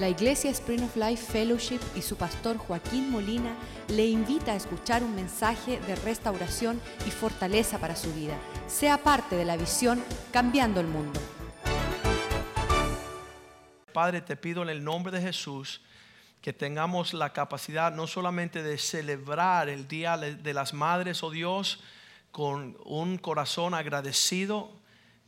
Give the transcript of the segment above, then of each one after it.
La Iglesia Spring of Life Fellowship y su pastor Joaquín Molina le invita a escuchar un mensaje de restauración y fortaleza para su vida. Sea parte de la visión Cambiando el Mundo. Padre, te pido en el nombre de Jesús que tengamos la capacidad no solamente de celebrar el Día de las Madres, oh Dios, con un corazón agradecido,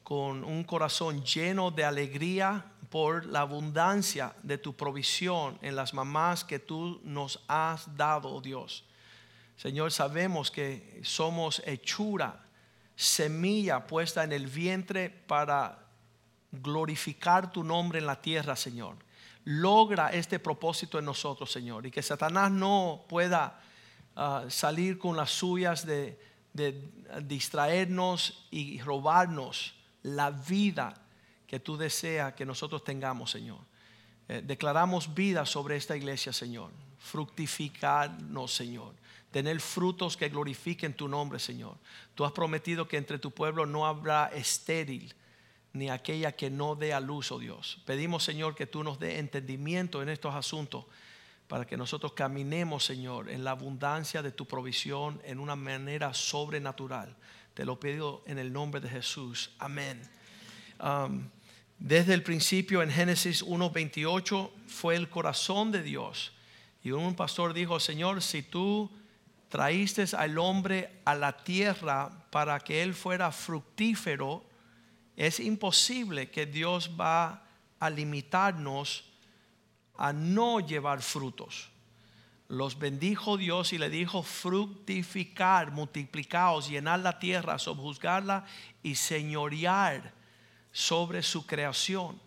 con un corazón lleno de alegría por la abundancia de tu provisión en las mamás que tú nos has dado, oh Dios. Señor, sabemos que somos hechura, semilla puesta en el vientre para glorificar tu nombre en la tierra, Señor. Logra este propósito en nosotros, Señor, y que Satanás no pueda ah, salir con las suyas de, de distraernos y robarnos la vida que tú deseas que nosotros tengamos, Señor. Eh, declaramos vida sobre esta iglesia, Señor. Fructificarnos, Señor. Tener frutos que glorifiquen tu nombre, Señor. Tú has prometido que entre tu pueblo no habrá estéril ni aquella que no dé a luz, oh Dios. Pedimos, Señor, que tú nos dé entendimiento en estos asuntos para que nosotros caminemos, Señor, en la abundancia de tu provisión en una manera sobrenatural. Te lo pido en el nombre de Jesús. Amén. Um, desde el principio en Génesis 1.28 fue el corazón de Dios. Y un pastor dijo, Señor, si tú traíste al hombre a la tierra para que él fuera fructífero, es imposible que Dios va a limitarnos a no llevar frutos los bendijo Dios y le dijo fructificar, multiplicaos, llenar la tierra, subjuzgarla y señorear sobre su creación.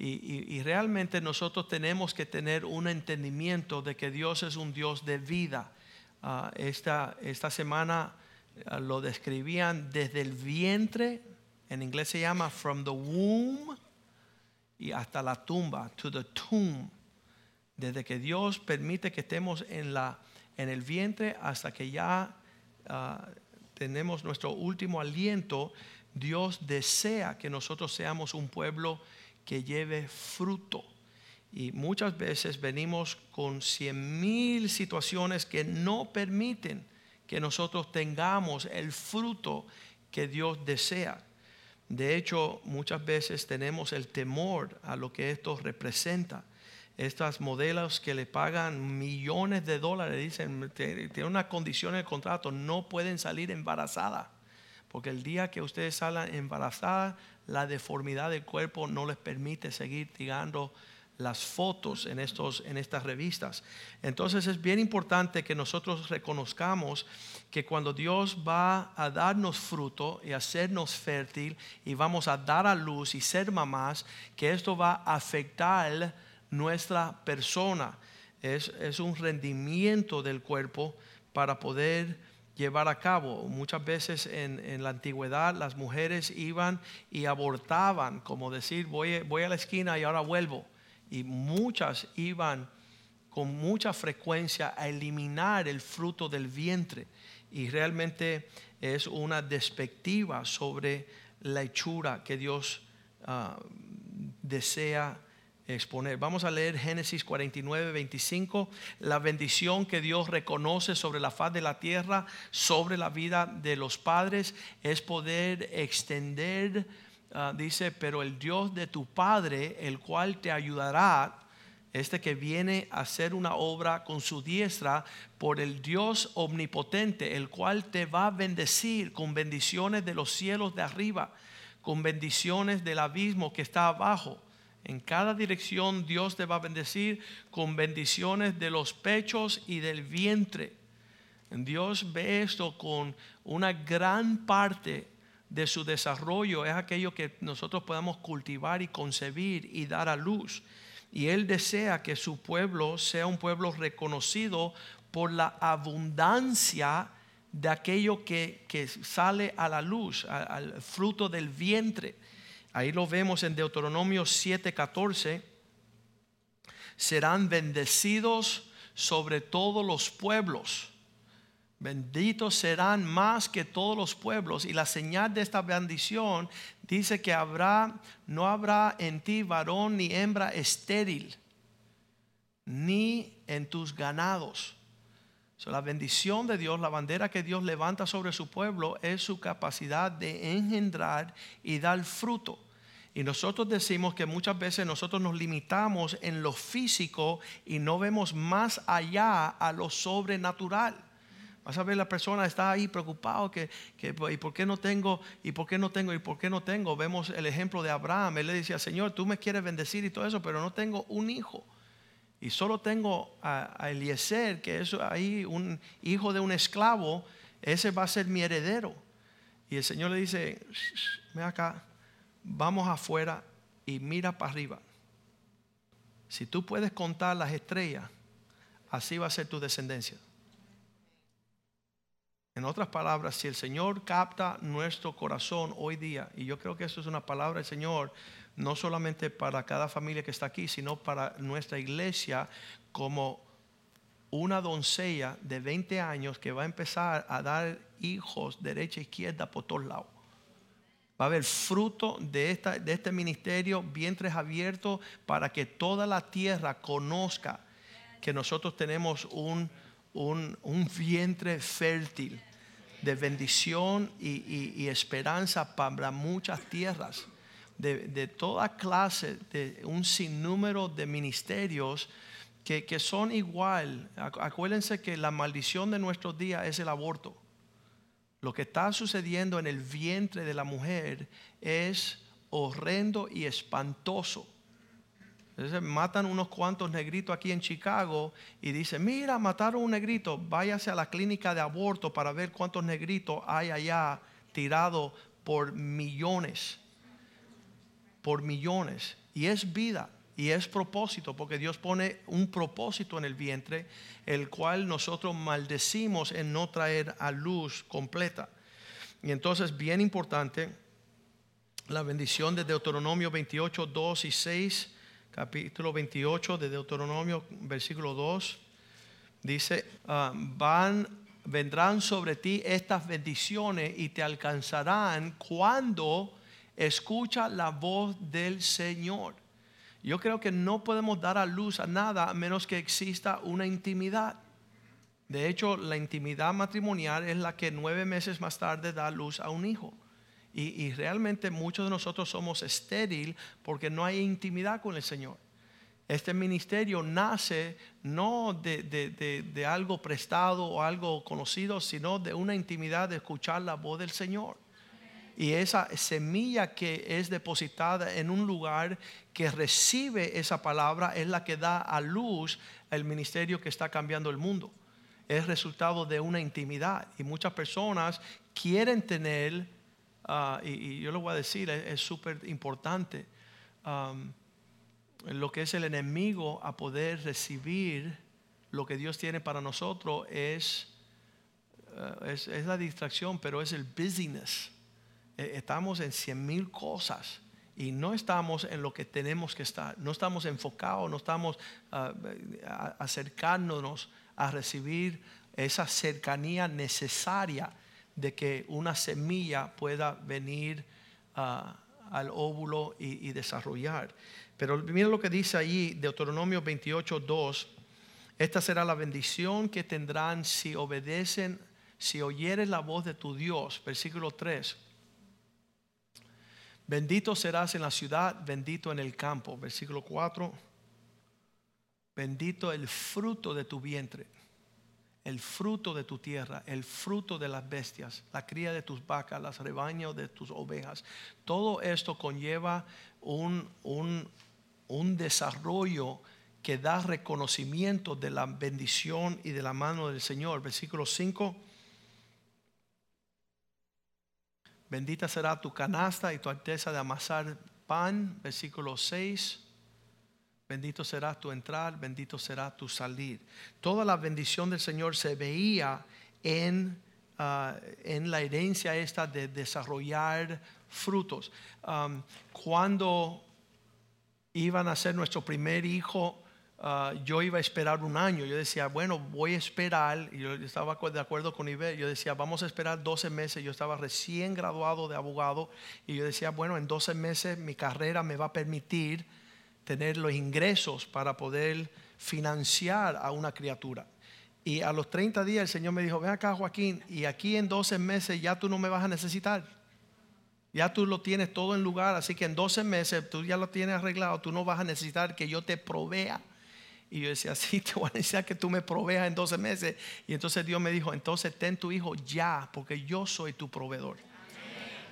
Y, realmente nosotros tenemos que tener un entendimiento de que Dios es un Dios de vida. Ah, esta, esta semana ah, lo describían desde el vientre, en inglés se llama from the womb y hasta la tumba, to the tomb desde que Dios permite que estemos en, la, en el vientre hasta que ya ah, tenemos nuestro último aliento, Dios desea que nosotros seamos un pueblo que lleve fruto. Y muchas veces venimos con cien mil situaciones que no permiten que nosotros tengamos el fruto que Dios desea. De hecho, muchas veces tenemos el temor a lo que esto representa estas modelos que le pagan millones de dólares, dicen, tienen una condición en el contrato, no pueden salir embarazadas. Porque el día que ustedes salgan embarazadas, la deformidad del cuerpo no les permite seguir tirando las fotos en, estos, en estas revistas. Entonces es bien importante que nosotros reconozcamos que cuando Dios va a darnos fruto y hacernos fértil y vamos a dar a luz y ser mamás, que esto va a afectar nuestra persona. Es, un rendimiento del cuerpo para poder llevar a cabo. Muchas veces en, la antigüedad las mujeres iban y abortaban, como decir, voy, voy a la esquina y ahora vuelvo. Y muchas iban con mucha frecuencia a eliminar el fruto del vientre. Y realmente es una despectiva sobre la hechura que Dios ah, desea exponer. Vamos a leer Génesis 49, 25, la bendición que Dios reconoce sobre la faz de la tierra, sobre la vida de los padres, es poder extender, ah, dice, pero el Dios de tu Padre, el cual te ayudará, este que viene a hacer una obra con su diestra, por el Dios omnipotente, el cual te va a bendecir con bendiciones de los cielos de arriba, con bendiciones del abismo que está abajo en cada dirección Dios te va a bendecir con bendiciones de los pechos y del vientre. Dios ve esto con una gran parte de su desarrollo. Es aquello que nosotros podamos cultivar y concebir y dar a luz. Y Él desea que su pueblo sea un pueblo reconocido por la abundancia de aquello que, sale a la luz, al fruto del vientre. Ahí lo vemos en Deuteronomio 7:14. Serán bendecidos sobre todos los pueblos. Benditos serán más que todos los pueblos. Y la señal de esta bendición dice que habrá, no habrá en ti varón ni hembra estéril. ni en tus ganados. La bendición de Dios, la bandera que Dios levanta sobre su pueblo es su capacidad de engendrar y dar fruto. Y nosotros decimos que muchas veces nosotros nos limitamos en lo físico y no vemos más allá a lo sobrenatural. Vas a ver la persona está ahí preocupado que, que, y por qué no tengo y por qué no tengo y por qué no tengo. Vemos el ejemplo de Abraham. Él le decía, Señor, tú me quieres bendecir y todo eso, pero no tengo un hijo. Y solo tengo a, Eliezer, que es ahí un hijo de un esclavo. Ese va a ser mi heredero. Y el Señor le dice, ven acá, vamos afuera y mira para arriba. Si tú puedes contar las estrellas, así va a ser tu descendencia. En otras palabras, si el Señor capta nuestro corazón hoy día, y yo creo que eso es una palabra del Señor, no solamente para cada familia que está aquí, sino para nuestra iglesia como una doncella de 20 años que va a empezar a dar hijos derecha e izquierda por todos lados. Va a haber fruto de, esta, de este ministerio, vientres abiertos, para que toda la tierra conozca que nosotros tenemos un un, vientre fértil de bendición y, esperanza para muchas tierras, de, toda clase, de un sinnúmero de ministerios que, que son igual. Acuérdense que la maldición de nuestros días es el aborto. Lo que está sucediendo en el vientre de la mujer es horrendo y espantoso. Entonces matan unos cuantos negritos aquí en Chicago y dicen, mira, mataron un negrito, váyase a la clínica de aborto para ver cuántos negritos hay allá tirados por millones, por millones. Y es vida y es propósito, porque Dios pone un propósito en el vientre, el cual nosotros maldecimos en no traer a luz completa. Y entonces, bien importante, la bendición de Deuteronomio 28, 2 y 6 capítulo 28 de Deuteronomio, versículo 2, dice, ah, van, vendrán sobre ti estas bendiciones y te alcanzarán cuando escucha la voz del Señor. Yo creo que no podemos dar a luz a nada a menos que exista una intimidad. De hecho, la intimidad matrimonial es la que nueve meses más tarde da luz a un hijo. Y, realmente muchos de nosotros somos estéril porque no hay intimidad con el Señor. Este ministerio nace no de, algo prestado o algo conocido, sino de una intimidad de escuchar la voz del Señor. Y esa semilla que es depositada en un lugar que recibe esa palabra es la que da a luz el ministerio que está cambiando el mundo. Es resultado de una intimidad. Y muchas personas quieren tener Ah, y, yo lo voy a decir, es súper importante, lo que es el enemigo a poder recibir lo que Dios tiene para nosotros es, ah, es, la distracción, pero es el business. E, estamos en cien mil cosas y no estamos en lo que tenemos que estar, no estamos enfocados, no estamos uh, acercándonos a recibir esa cercanía necesaria de que una semilla pueda venir ah, al óvulo y, desarrollar. Pero mira lo que dice ahí Deuteronomio 28, 2. Esta será la bendición que tendrán si obedecen, si oyeres la voz de tu Dios. Versículo 3. Bendito serás en la ciudad, bendito en el campo. Versículo 4. Bendito el fruto de tu vientre el fruto de tu tierra, el fruto de las bestias, la cría de tus vacas, las rebaños de tus ovejas. Todo esto conlleva un, un, desarrollo que da reconocimiento de la bendición y de la mano del Señor. Versículo 5. Bendita será tu canasta y tu alteza de amasar pan. Versículo 6. Bendito será tu entrar, bendito será tu salir. Toda la bendición del Señor se veía en, ah, en la herencia esta de desarrollar frutos. cuando iban a ser nuestro primer hijo, ah, yo iba a esperar un año. Yo decía, bueno, voy a esperar. Y yo estaba de acuerdo con Iber. Yo decía, vamos a esperar 12 meses. Yo estaba recién graduado de abogado. Y yo decía, bueno, en 12 meses mi carrera me va a permitir tener los ingresos para poder financiar a una criatura. Y a los 30 días el Señor me dijo, ven acá Joaquín, y aquí en 12 meses ya tú no me vas a necesitar. Ya tú lo tienes todo en lugar, así que en 12 meses tú ya lo tienes arreglado, tú no vas a necesitar que yo te provea. Y yo decía, sí, te voy a necesitar que tú me proveas en 12 meses. Y entonces Dios me dijo, entonces ten tu hijo ya, porque yo soy tu proveedor.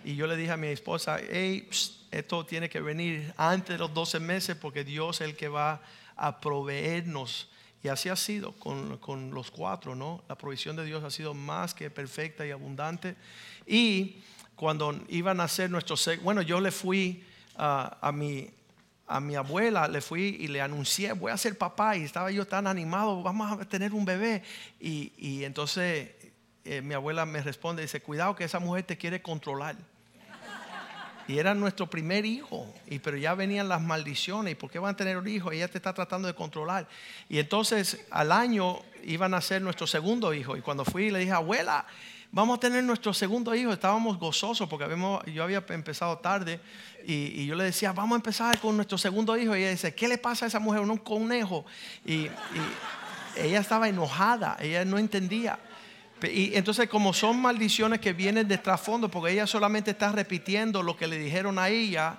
Y yo le dije a mi esposa, hey, esto tiene que venir antes de los 12 meses porque Dios es el que va a proveernos. Y así ha sido con, con los cuatro, ¿no? La provisión de Dios ha sido más que perfecta y abundante. Y cuando iban a hacer nuestros, bueno, yo le fui a, mi, a mi abuela, le fui y le anuncié, voy a ser papá, y estaba yo tan animado, vamos a tener un bebé. Y, y entonces eh, mi abuela me responde, dice, cuidado que esa mujer te quiere controlar. Y era nuestro primer hijo, y, pero ya venían las maldiciones, ¿y por qué van a tener un hijo? Ella te está tratando de controlar. Y entonces al año iban a ser nuestro segundo hijo, y cuando fui le dije, abuela, vamos a tener nuestro segundo hijo. Estábamos gozosos porque habíamos, yo había empezado tarde y, yo le decía, vamos a empezar con nuestro segundo hijo. Y ella dice, ¿qué le pasa a esa mujer? Un conejo. Y, ella estaba enojada, ella no entendía. Y entonces como son maldiciones que vienen de trasfondo, porque ella solamente está repitiendo lo que le dijeron a ella,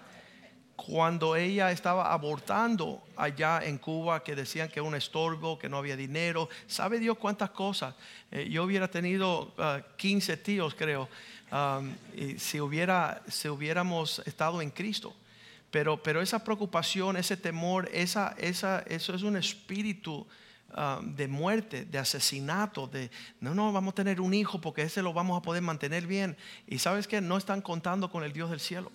cuando ella estaba abortando allá en Cuba, que decían que era un estorbo, que no había dinero, sabe Dios cuántas cosas. Eh, yo hubiera tenido 15 ah, tíos, creo, y si, hubiera, si hubiéramos estado en Cristo. Pero, pero esa preocupación, ese temor, esa, esa, eso es un espíritu de muerte, de asesinato, de no, no, vamos a tener un hijo porque ese lo vamos a poder mantener bien. Y sabes que no están contando con el Dios del cielo.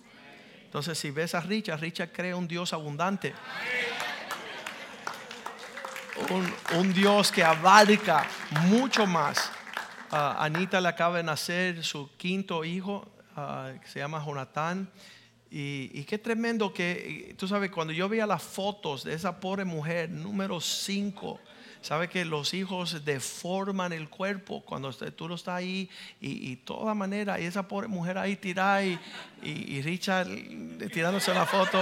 Entonces, si ves a Richard, Richard cree un Dios abundante. Un, Dios que abarca mucho más. Anita le acaba de nacer su quinto hijo, que se llama Jonathan. Y, qué tremendo que, tú sabes, cuando yo veía las fotos de esa pobre mujer, número 5, Sabe que los hijos deforman el cuerpo cuando tú lo estás ahí y, y toda manera, y esa pobre mujer ahí tirada y, y, Richard tirándose la foto.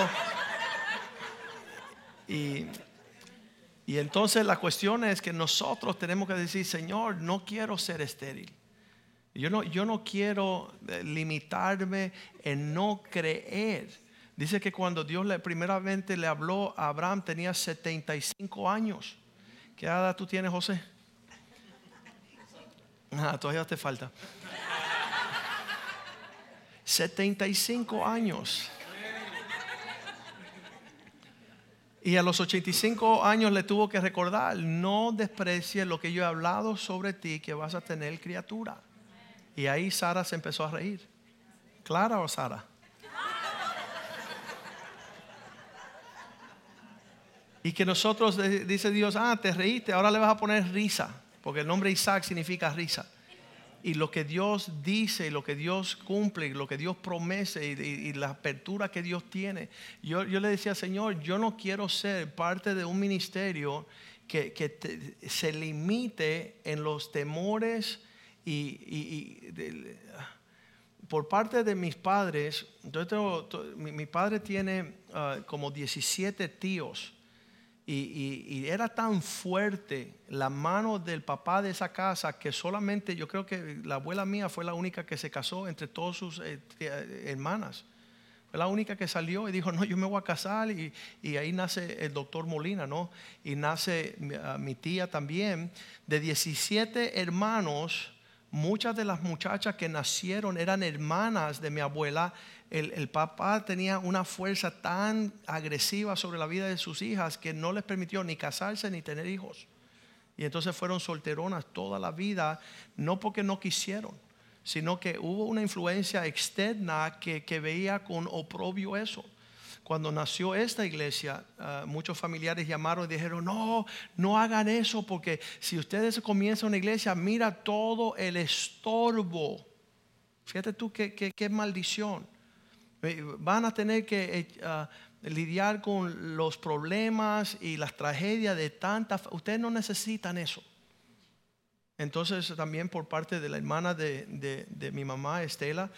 Y, y entonces la cuestión es que nosotros tenemos que decir, Señor, no quiero ser estéril. Yo no, yo no quiero eh, limitarme en no creer. Dice que cuando Dios le, primeramente le habló a Abraham tenía 75 años. ¿Qué edad tú tienes, José? Ah, todavía te falta. 75 años. Y a los 85 años le tuvo que recordar, no desprecies lo que yo he hablado sobre ti, que vas a tener criatura. Y ahí Sara se empezó a reír. ¿Clara o Sara? Y que nosotros, dice Dios, ah, te reíste, ahora le vas a poner risa, porque el nombre Isaac significa risa. Y lo que Dios dice, lo que Dios cumple, lo que Dios promete y, la apertura que Dios tiene. Yo, yo, le decía, Señor, yo no quiero ser parte de un ministerio que, que se limite en los temores y, por parte de mis padres, mi, padre tiene ah, como 17 tíos y, era tan fuerte la mano del papá de esa casa que solamente yo creo que la abuela mía fue la única que se casó entre todas sus eh, eh, hermanas. Fue la única que salió y dijo, no, yo me voy a casar. Y, ahí nace el doctor Molina, ¿no? Y nace mi tía también. De 17 hermanos, muchas de las muchachas que nacieron eran hermanas de mi abuela el, papá tenía una fuerza tan agresiva sobre la vida de sus hijas que no les permitió ni casarse ni tener hijos. Y entonces fueron solteronas toda la vida, no porque no quisieron, sino que hubo una influencia externa que, veía con oprobio eso. Cuando nació esta iglesia, ah, muchos familiares llamaron y dijeron, no, no hagan eso porque si ustedes comienzan una iglesia, mira todo el estorbo. Fíjate tú qué, qué maldición. Van a tener que eh, ah, lidiar con los problemas y las tragedias de tantas... Ustedes no necesitan eso. Entonces también por parte de la hermana de, mi mamá, Estela,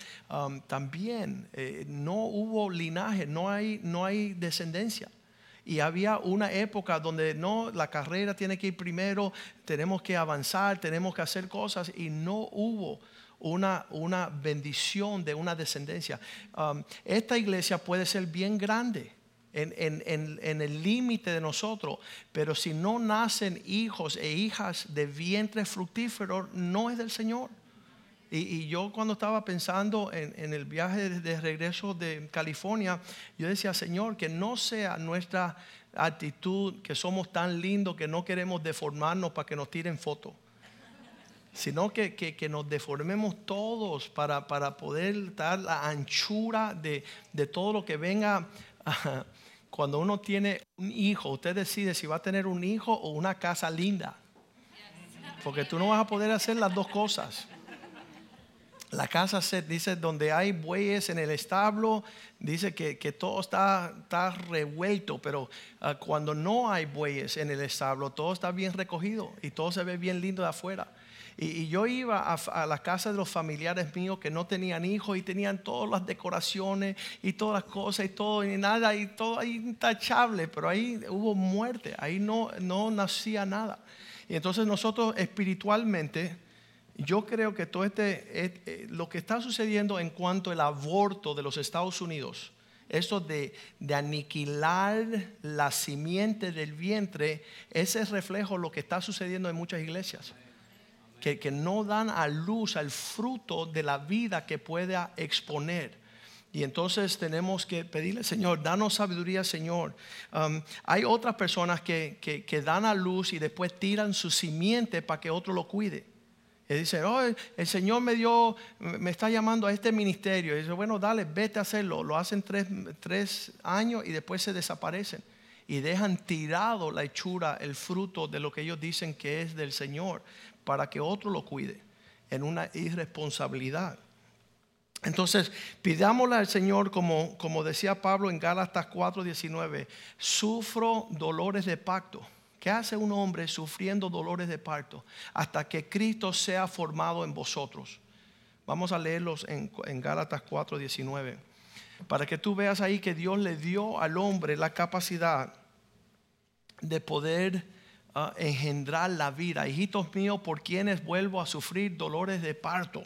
también eh, no hubo linaje, no hay, no hay descendencia. Y había una época donde no, la carrera tiene que ir primero, tenemos que avanzar, tenemos que hacer cosas y no hubo una, una bendición de una descendencia. Um, esta iglesia puede ser bien grande. En, en, en, el límite de nosotros, pero si no nacen hijos e hijas de vientre fructífero, no es del Señor. Y, yo cuando estaba pensando en, el viaje de, regreso de California, yo decía, Señor, que no sea nuestra actitud que somos tan lindos que no queremos deformarnos para que nos tiren fotos, sino que, que, nos deformemos todos para, para, poder dar la anchura de, de todo lo que venga. Cuando uno tiene un hijo, usted decide si va a tener un hijo o una casa linda. Porque tú no vas a poder hacer las dos cosas. La casa se dice donde hay bueyes en el establo, dice que, todo está, revuelto, pero ah, cuando no hay bueyes en el establo, todo está bien recogido y todo se ve bien lindo de afuera. Y, yo iba a, la casa de los familiares míos que no tenían hijos y tenían todas las decoraciones y todas las cosas y todo y nada y todo ahí intachable, pero ahí hubo muerte, ahí no, no nacía nada. Y entonces nosotros espiritualmente yo creo que todo este, eh, eh, lo que está sucediendo en cuanto al aborto de los Estados Unidos, eso de, de, aniquilar la simiente del vientre, ese es reflejo de lo que está sucediendo en muchas iglesias. Que, que, no dan a luz al fruto de la vida que pueda exponer. Y entonces tenemos que pedirle, Señor, danos sabiduría, Señor. Um, hay otras personas que, que, que dan a luz y después tiran su simiente para que otro lo cuide. Y dice, oh, el Señor me dio, me está llamando a este ministerio. Y dice, bueno, dale, vete a hacerlo. Lo hacen tres, tres años y después se desaparecen. Y dejan tirado la hechura, el fruto de lo que ellos dicen que es del Señor, para que otro lo cuide, en una irresponsabilidad. Entonces, pidámosle al Señor, como, como decía Pablo en Gálatas 4:19, sufro dolores de pacto ¿Qué hace un hombre sufriendo dolores de parto hasta que Cristo sea formado en vosotros? Vamos a leerlos en, en Gálatas 4:19. Para que tú veas ahí que Dios le dio al hombre la capacidad de poder engendrar la vida. Hijitos míos, por quienes vuelvo a sufrir dolores de parto.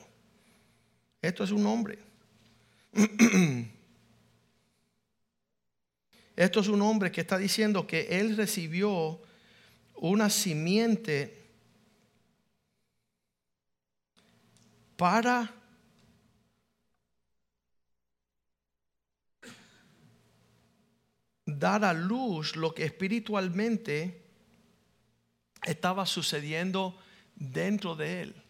Esto es un hombre. Esto es un hombre que está diciendo que él recibió una simiente para dar a luz lo que espiritualmente estaba sucediendo dentro de él.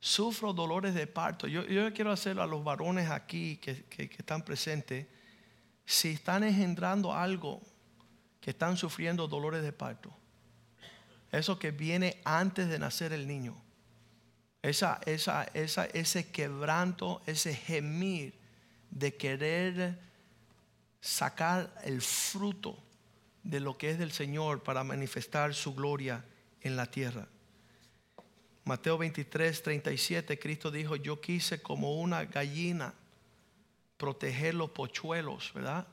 Sufro dolores de parto. Yo, quiero hacer a los varones aquí que, que están presentes, si están engendrando algo que están sufriendo dolores de parto eso que viene antes de nacer el niño. Esa, esa, esa, ese quebranto, ese gemir de querer sacar el fruto de lo que es del Señor para manifestar su gloria en la tierra. Mateo 23, 37, Cristo dijo, yo quise como una gallina proteger los pochuelos, ¿verdad?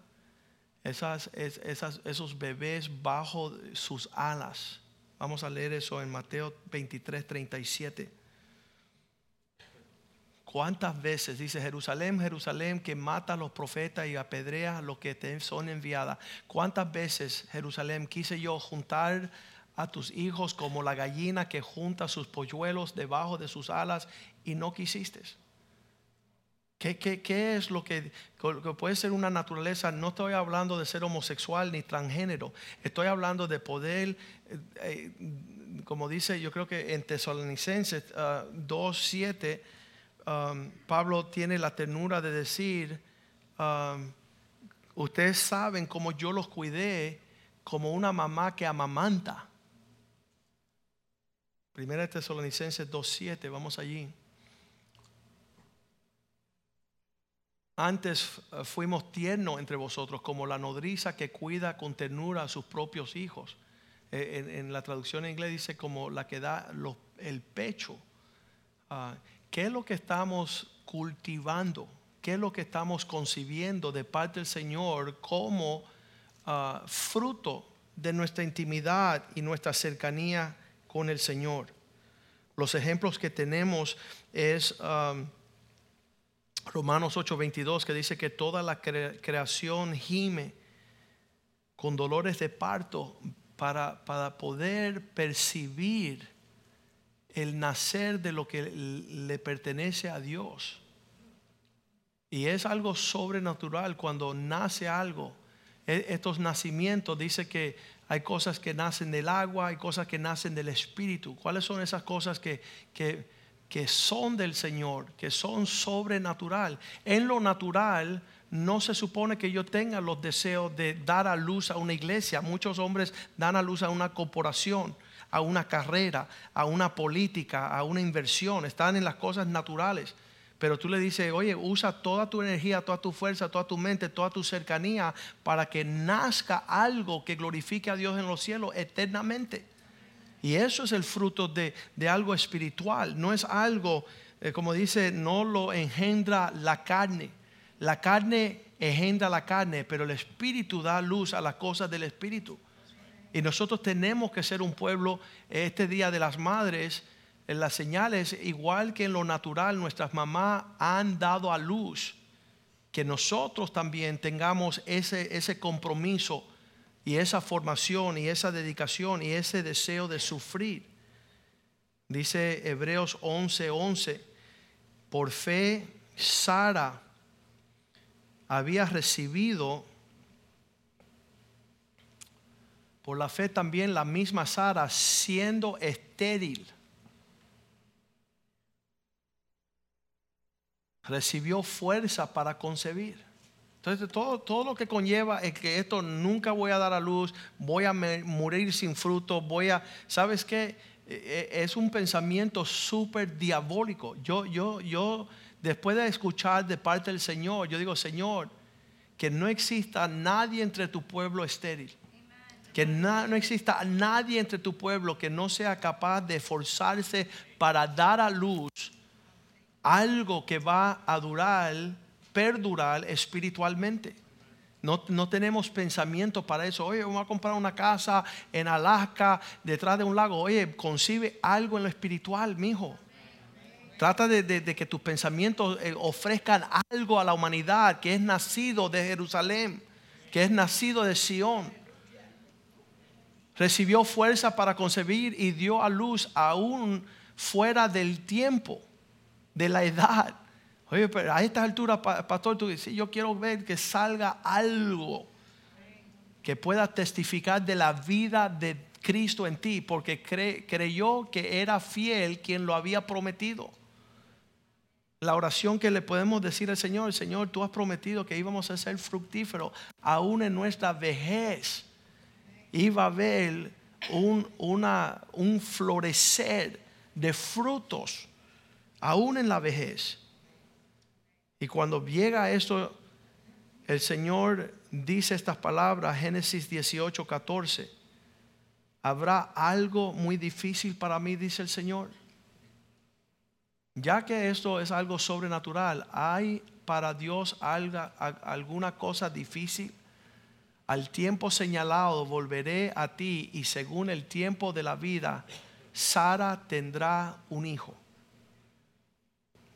Esas, esas, esos bebés bajo sus alas Vamos a leer eso en Mateo 23, 37. ¿Cuántas veces dice Jerusalén, Jerusalén, que mata a los profetas y apedrea a los que te son enviadas? ¿Cuántas veces, Jerusalén, quise yo juntar a tus hijos como la gallina que junta sus polluelos debajo de sus alas y no quisiste? ¿Qué, es lo que, puede ser una naturaleza? No estoy hablando de ser homosexual ni transgénero. Estoy hablando de poder, eh, eh, como dice, yo creo que en Tesalonicenses 2.7, ah, um, Pablo tiene la ternura de decir, um, ustedes saben cómo yo los cuidé como una mamá que amamanta. Primera Tesalonicenses 2.7, vamos allí. Antes eh, fuimos tiernos entre vosotros, como la nodriza que cuida con ternura a sus propios hijos. Eh, en, la traducción en inglés dice como la que da el pecho. Ah, ¿Qué es lo que estamos cultivando? ¿Qué es lo que estamos concibiendo de parte del Señor como ah, fruto de nuestra intimidad y nuestra cercanía con el Señor. Los ejemplos que tenemos es um, Romanos 8:22 que dice que toda la creación gime con dolores de parto para, para poder percibir el nacer de lo que le pertenece a Dios. Y es algo sobrenatural cuando nace algo. E, estos nacimientos dice que hay cosas que nacen del agua, hay cosas que nacen del espíritu. ¿Cuáles son esas cosas que, que, que son del Señor, que son sobrenatural? En lo natural no se supone que yo tenga los deseos de dar a luz a una iglesia. Muchos hombres dan a luz a una corporación, a una carrera, a una política, a una inversión. Están en las cosas naturales. Pero tú le dices, oye, usa toda tu energía, toda tu fuerza, toda tu mente, toda tu cercanía para que nazca algo que glorifique a Dios en los cielos eternamente. Y eso es el fruto de, algo espiritual. No es algo, eh, como dice, no lo engendra la carne. La carne engendra la carne, pero el espíritu da luz a las cosas del espíritu. Y nosotros tenemos que ser un pueblo, este Día de las Madres, en las señales, igual que en lo natural, nuestras mamás han dado a luz, que nosotros también tengamos ese, ese compromiso y esa formación y esa dedicación y ese deseo de sufrir. Dice Hebreos 11:11, 11, por fe Sara había recibido, por la fe también la misma Sara, siendo estéril recibió fuerza para concebir. Entonces, todo, todo lo que conlleva es que esto nunca voy a dar a luz, voy a morir sin fruto, voy a, ¿sabes qué? E, e, es un pensamiento súper diabólico. Yo, yo, yo, después de escuchar de parte del Señor, yo digo, Señor, que no exista nadie entre tu pueblo estéril. Que no exista nadie entre tu pueblo que no sea capaz de esforzarse para dar a luz algo que va a durar, perdurar espiritualmente. No, no, tenemos pensamiento para eso. Oye, vamos a comprar una casa en Alaska, detrás de un lago. Oye, concibe algo en lo espiritual, mijo. Trata de, que tus pensamientos eh, ofrezcan algo a la humanidad que es nacido de Jerusalén, que es nacido de Sión. Recibió fuerza para concebir y dio a luz aún fuera del tiempo de la edad. Oye, pero a esta altura, pastor, tú dices, yo quiero ver que salga algo que pueda testificar de la vida de Cristo en ti, porque creyó que era fiel quien lo había prometido. La oración que le podemos decir al Señor, Señor, tú has prometido que íbamos a ser fructíferos, aún en nuestra vejez. Iba a haber un, un florecer de frutos aún en la vejez. Y cuando llega esto, el Señor dice estas palabras, Génesis 18, 14. ¿Habrá algo muy difícil para mí? Dice el Señor. Ya que esto es algo sobrenatural, ¿hay para Dios alguna cosa difícil? Al tiempo señalado volveré a ti y según el tiempo de la vida, Sara tendrá un hijo.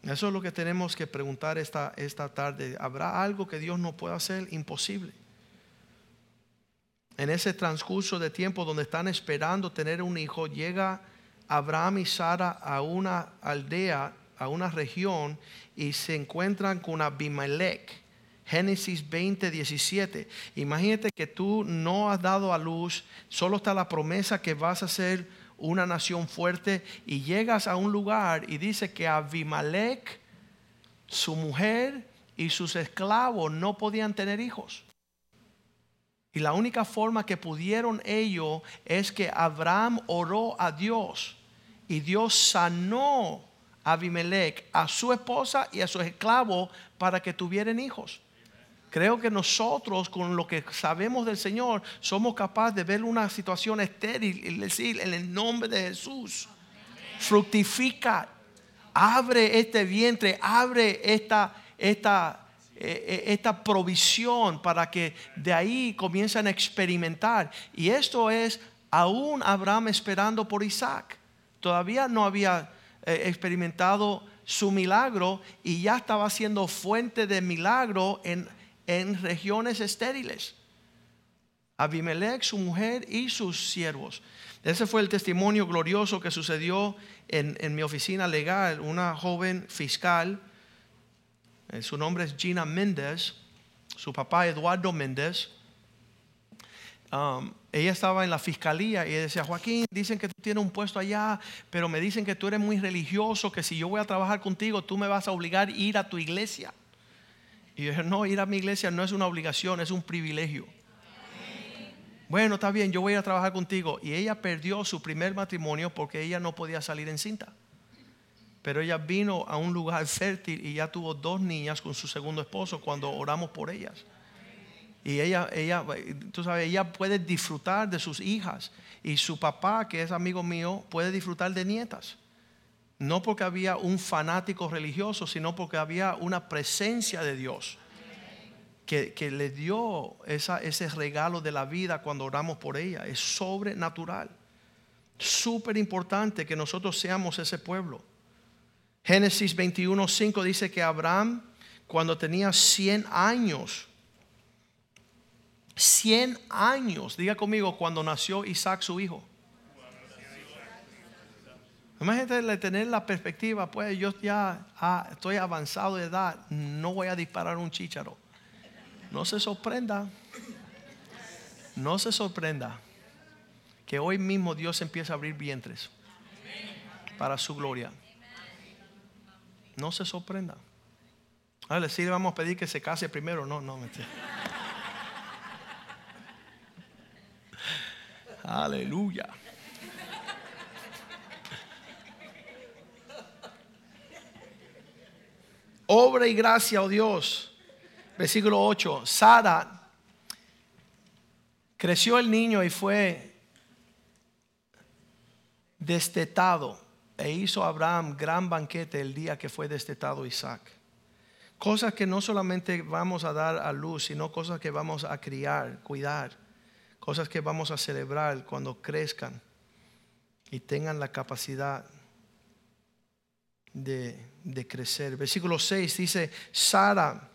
Eso es lo que tenemos que preguntar esta, esta tarde. ¿Habrá algo que Dios no pueda hacer? Imposible. En ese transcurso de tiempo donde están esperando tener un hijo, llega Abraham y Sara a una aldea, a una región, y se encuentran con Abimelech. Génesis 20, 17. Imagínate que tú no has dado a luz, solo está la promesa que vas a ser una nación fuerte, y llegas a un lugar y dice que Abimelech, su mujer y sus esclavos no podían tener hijos. Y la única forma que pudieron ellos es que Abraham oró a Dios y Dios sanó a Abimelech, a su esposa y a sus esclavos para que tuvieran hijos. Creo que nosotros, con lo que sabemos del Señor, somos capaces de ver una situación estéril y decir, en el nombre de Jesús, fructifica, abre este vientre, abre esta, esta, eh, esta provisión para que de ahí comiencen a experimentar. Y esto es aún Abraham esperando por Isaac. Todavía no había experimentado su milagro y ya estaba siendo fuente de milagro en, en regiones estériles. Abimelech, su mujer y sus siervos. Ese fue el testimonio glorioso que sucedió en, mi oficina legal. Una joven fiscal, eh, su nombre es Gina Méndez, su papá Eduardo Méndez. Um, ella estaba en la fiscalía y decía, Joaquín, dicen que tú tienes un puesto allá, pero me dicen que tú eres muy religioso, que si yo voy a trabajar contigo, tú me vas a obligar a ir a tu iglesia. Y dije, no, ir a mi iglesia no es una obligación, es un privilegio. Bueno, está bien, yo voy a trabajar contigo. Y ella perdió su primer matrimonio porque ella no podía salir en cinta. Pero ella vino a un lugar fértil y ya tuvo dos niñas con su segundo esposo cuando oramos por ellas. Y ella, ella, tú sabes, ella puede disfrutar de sus hijas. Y su papá, que es amigo mío, puede disfrutar de nietas. No porque había un fanático religioso, sino porque había una presencia de Dios que, le dio ese regalo de la vida cuando oramos por ella. Es sobrenatural. Súper importante que nosotros seamos ese pueblo. Génesis 21, 5 dice que Abraham, cuando tenía 100 años, 100 años, diga conmigo, cuando nació Isaac su hijo. Imagínate tener la perspectiva, pues yo ya ah, estoy avanzado de edad, no voy a disparar un chícharo. No se sorprenda, no se sorprenda que hoy mismo Dios empieza a abrir vientres para su gloria. No se sorprenda. A sí le vamos a pedir que se case primero. No, no, Aleluya. Obra y gracia, oh Dios. Versículo 8, Sara creció el niño y fue destetado e hizo Abraham gran banquete el día que fue destetado Isaac. Cosas que no solamente vamos a dar a luz, sino cosas que vamos a criar, cuidar, cosas que vamos a celebrar cuando crezcan y tengan la capacidad de, de crecer. Versículo 6 dice, Sara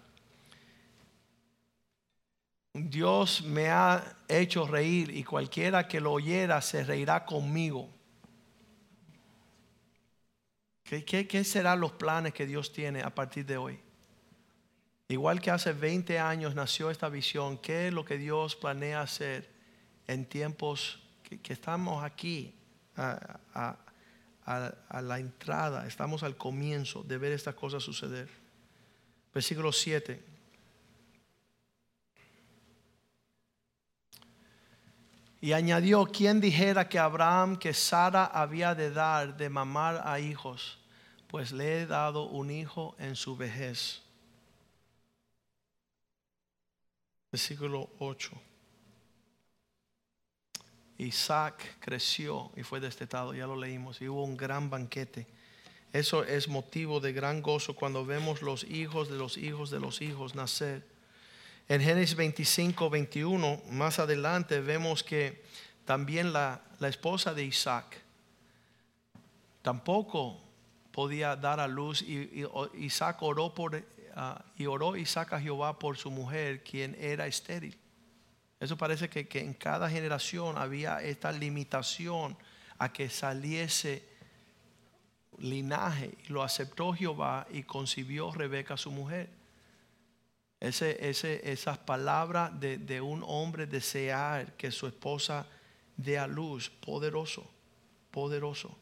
Dios me ha hecho reír y cualquiera que lo oyera se reirá conmigo. ¿Qué, qué, serán los planes que Dios tiene a partir de hoy? Igual que hace 20 años nació esta visión, ¿qué es lo que Dios planea hacer en tiempos que, estamos aquí la entrada, estamos al comienzo de ver estas cosas suceder? Versículo 7. Y añadió, ¿quién dijera que Abraham, que Sara había de dar de mamar a hijos? Pues le he dado un hijo en su vejez. Versículo 8. Isaac creció y fue destetado, ya lo leímos, y hubo un gran banquete. Eso es motivo de gran gozo cuando vemos los hijos de los hijos de los hijos nacer en Génesis 25, 21, más adelante vemos que también la, esposa de Isaac tampoco podía dar a luz y, Isaac oró por ah, y oró Isaac a Jehová por su mujer quien era estéril. Eso parece que, que en cada generación había esta limitación a que saliese linaje. Lo aceptó Jehová y concibió Rebeca su mujer. Ese, ese, esas palabras de, de, un hombre desear que su esposa dé a luz, poderoso, poderoso.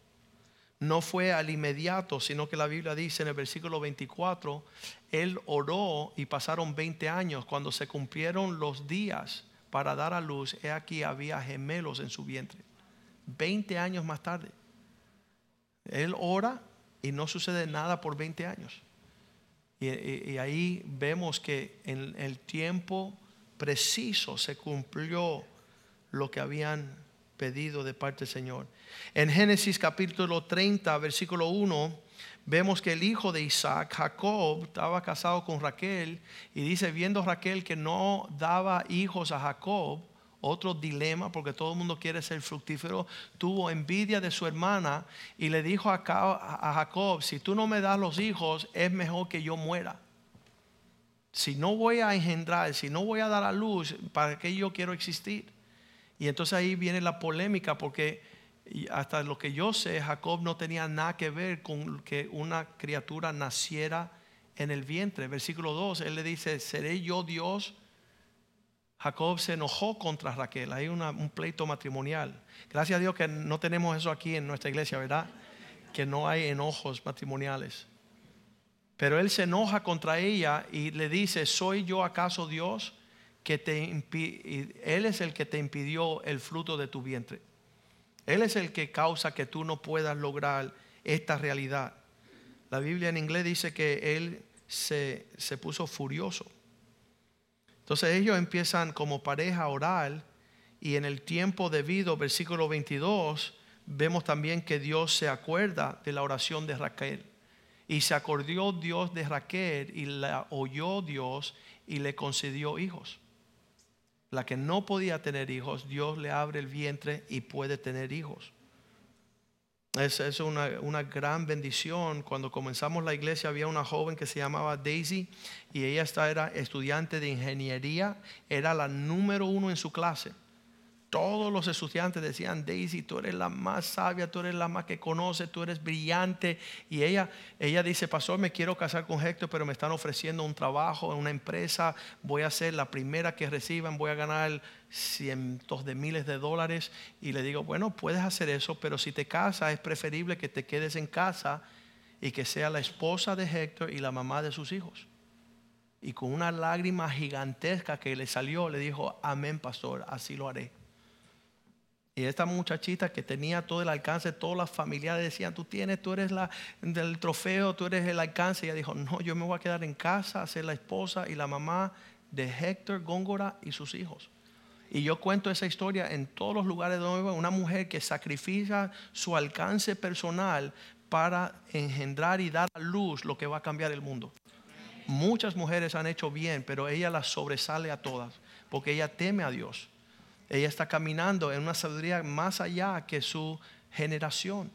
No fue al inmediato, sino que la Biblia dice en el versículo 24, él oró y pasaron 20 años. Cuando se cumplieron los días para dar a luz, he aquí había gemelos en su vientre. 20 años más tarde. Él ora y no sucede nada por 20 años. Y, ahí vemos que en el tiempo preciso se cumplió lo que habían pedido de parte del Señor. En Génesis capítulo 30, versículo 1, vemos que el hijo de Isaac, Jacob, estaba casado con Raquel y dice, viendo Raquel que no daba hijos a Jacob, otro dilema, porque todo el mundo quiere ser fructífero, tuvo envidia de su hermana y le dijo a Jacob, si tú no me das los hijos, es mejor que yo muera. Si no voy a engendrar, si no voy a dar a luz, ¿para qué yo quiero existir? Y entonces ahí viene la polémica, porque hasta lo que yo sé, Jacob no tenía nada que ver con que una criatura naciera en el vientre. Versículo 2, él le dice, ¿seré yo Dios? Jacob se enojó contra Raquel. Hay un pleito matrimonial. Gracias a Dios que no tenemos eso aquí en nuestra iglesia, ¿verdad? Que no hay enojos matrimoniales. Pero él se enoja contra ella y le dice, ¿soy yo acaso Dios que te Él es el que te impidió el fruto de tu vientre? Él es el que causa que tú no puedas lograr esta realidad. La Biblia en inglés dice que él se, se puso furioso. Entonces ellos empiezan como pareja a orar y en el tiempo debido, versículo 22, vemos también que Dios se acuerda de la oración de Raquel. Y se acordó Dios de Raquel y la oyó Dios y le concedió hijos. La que no podía tener hijos, Dios le abre el vientre y puede tener hijos. Es, es una, una, gran bendición. Cuando comenzamos la iglesia había una joven que se llamaba Daisy y ella era estudiante de ingeniería, era la número uno en su clase todos los estudiantes decían, Daisy, tú eres la más sabia, tú eres la más que conoce, tú eres brillante. Y ella, ella dice, pastor, me quiero casar con Héctor, pero me están ofreciendo un trabajo en una empresa, voy a ser la primera que reciban, voy a ganar cientos de miles de dólares. Y le digo, bueno, puedes hacer eso, pero si te casas es preferible que te quedes en casa y que sea la esposa de Héctor y la mamá de sus hijos. Y con una lágrima gigantesca que le salió, le dijo, amén, pastor, así lo haré. Y esta muchachita que tenía todo el alcance, todas las familiares decían, tú tienes, tú eres la del trofeo, tú eres el alcance. Y ella dijo, no, yo me voy a quedar en casa a ser la esposa y la mamá de Héctor Góngora y sus hijos. Y yo cuento esa historia en todos los lugares donde una mujer que sacrifica su alcance personal para engendrar y dar a luz lo que va a cambiar el mundo. Muchas mujeres han hecho bien, pero ella las sobresale a todas, porque ella teme a Dios. Ella está caminando en una sabiduría más allá que su generación.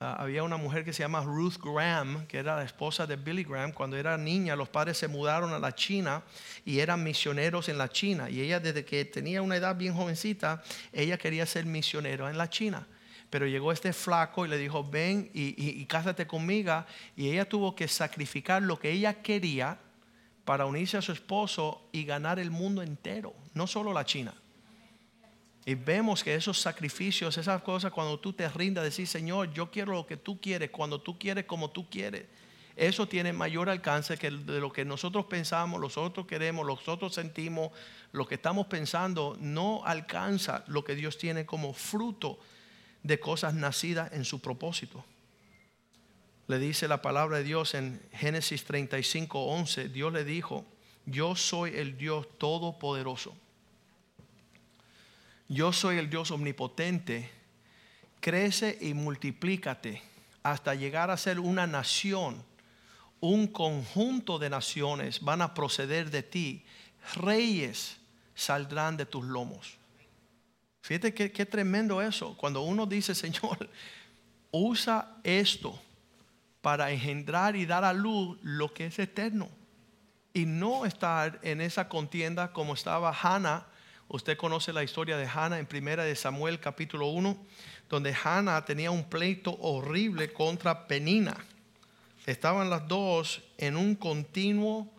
Ah, había una mujer que se llama Ruth Graham, que era la esposa de Billy Graham. Cuando era niña, los padres se mudaron a la China y eran misioneros en la China. Y ella, desde que tenía una edad bien jovencita, ella quería ser misionero en la China. Pero llegó este flaco y le dijo, ven y, y cásate conmigo. Y ella tuvo que sacrificar lo que ella quería para unirse a su esposo y ganar el mundo entero, no solo la China. Y vemos que esos sacrificios, esas cosas, cuando tú te rindas, decir, Señor, yo quiero lo que tú quieres, cuando tú quieres, como tú quieres, eso tiene mayor alcance que de lo que nosotros pensamos, nosotros queremos, nosotros sentimos, lo que estamos pensando, no alcanza lo que Dios tiene como fruto de cosas nacidas en su propósito. Le dice la palabra de Dios en Génesis 35, 11, Dios le dijo, yo soy el Dios todopoderoso yo soy el Dios omnipotente, crece y multiplícate hasta llegar a ser una nación, un conjunto de naciones van a proceder de ti, reyes saldrán de tus lomos. Fíjate qué, tremendo eso, cuando uno dice, Señor, usa esto para engendrar y dar a luz lo que es eterno. Y no estar en esa contienda como estaba Hannah Usted conoce la historia de Hannah en primera de Samuel capítulo 1, donde Hannah tenía un pleito horrible contra Penina. Estaban las dos en un continuo